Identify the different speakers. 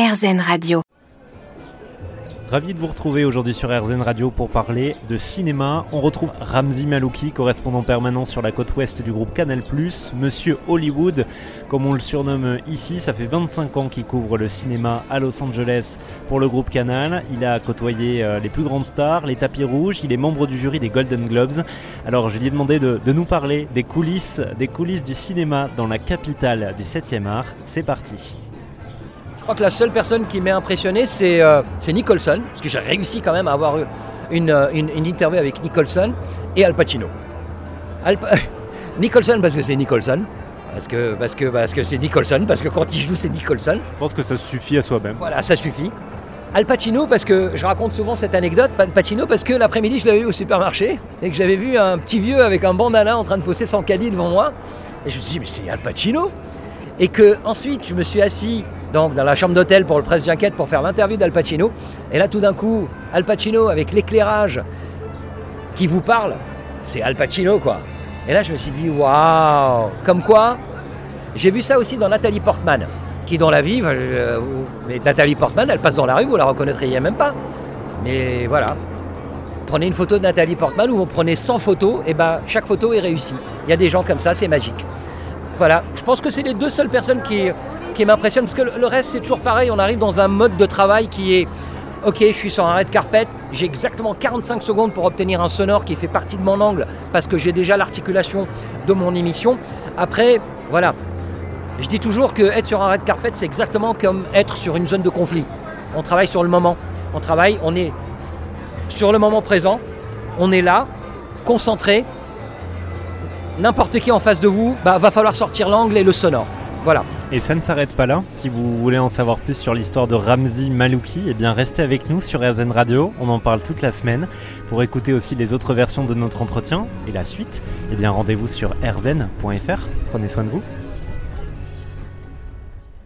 Speaker 1: RZN Radio.
Speaker 2: Ravi de vous retrouver aujourd'hui sur RZN Radio pour parler de cinéma. On retrouve Ramzi Malouki, correspondant permanent sur la côte ouest du groupe Canal+, Monsieur Hollywood, comme on le surnomme ici. Ça fait 25 ans qu'il couvre le cinéma à Los Angeles pour le groupe Canal. Il a côtoyé euh, les plus grandes stars, les tapis rouges. Il est membre du jury des Golden Globes. Alors je lui ai demandé de, nous parler des coulisses, des coulisses du cinéma dans la capitale du 7e art. C'est parti.
Speaker 3: Je crois que la seule personne qui m'est impressionné, c'est euh, c'est Nicholson, parce que j'ai réussi quand même à avoir une, euh, une- une interview avec Nicholson et Al Pacino. Al Pa- Nicholson parce que c'est Nicholson, parce que parce que parce que c'est Nicholson, parce que quand il joue c'est Nicholson.
Speaker 2: Je pense que ça suffit à soi-même.
Speaker 3: Voilà, ça suffit. Al Pacino parce que je raconte souvent cette anecdote, Al Pacino parce que l'après-midi je l'avais vu au supermarché et que j'avais vu un petit vieux avec un bandana en train de poser son caddie devant moi et je me suis dit mais c'est Al Pacino? Et que ensuite je me suis assis donc dans la chambre d'hôtel pour le presse junket pour faire l'interview d'Al Pacino et là tout d'un coup Al Pacino avec l'éclairage qui vous parle, c'est Al Pacino quoi. Et là je me suis dit waouh, comme quoi j'ai vu ça aussi dans Nathalie Portman, qui dans la vie, euh, mais Nathalie Portman, elle passe dans la rue, vous la reconnaîtriez même pas. Mais voilà, prenez une photo de Nathalie Portman ou vous prenez 100 photos, et ben chaque photo est réussie. Il y a des gens comme ça, c'est magique. Voilà, je pense que c'est les deux seules personnes qui, m'impressionnent, parce que le, le reste c'est toujours pareil, on arrive dans un mode de travail qui est, ok, je suis sur un red carpet, j'ai exactement 45 secondes pour obtenir un sonore qui fait partie de mon angle, parce que j'ai déjà l'articulation de mon émission. Après, voilà, je dis toujours que être sur un red carpet, c'est exactement comme être sur une zone de conflit. On travaille sur le moment. On travaille, on est sur le moment présent. On est là, concentré. N'importe qui en face de vous, bah, va falloir sortir l'angle et le sonore. Voilà.
Speaker 2: Et ça ne s'arrête pas là. Si vous voulez en savoir plus sur l'histoire de Ramzi Malouki, eh bien restez avec nous sur RZN Radio. On en parle toute la semaine. Pour écouter aussi les autres versions de notre entretien et la suite, eh bien rendez-vous sur rzn.fr. Prenez soin de vous.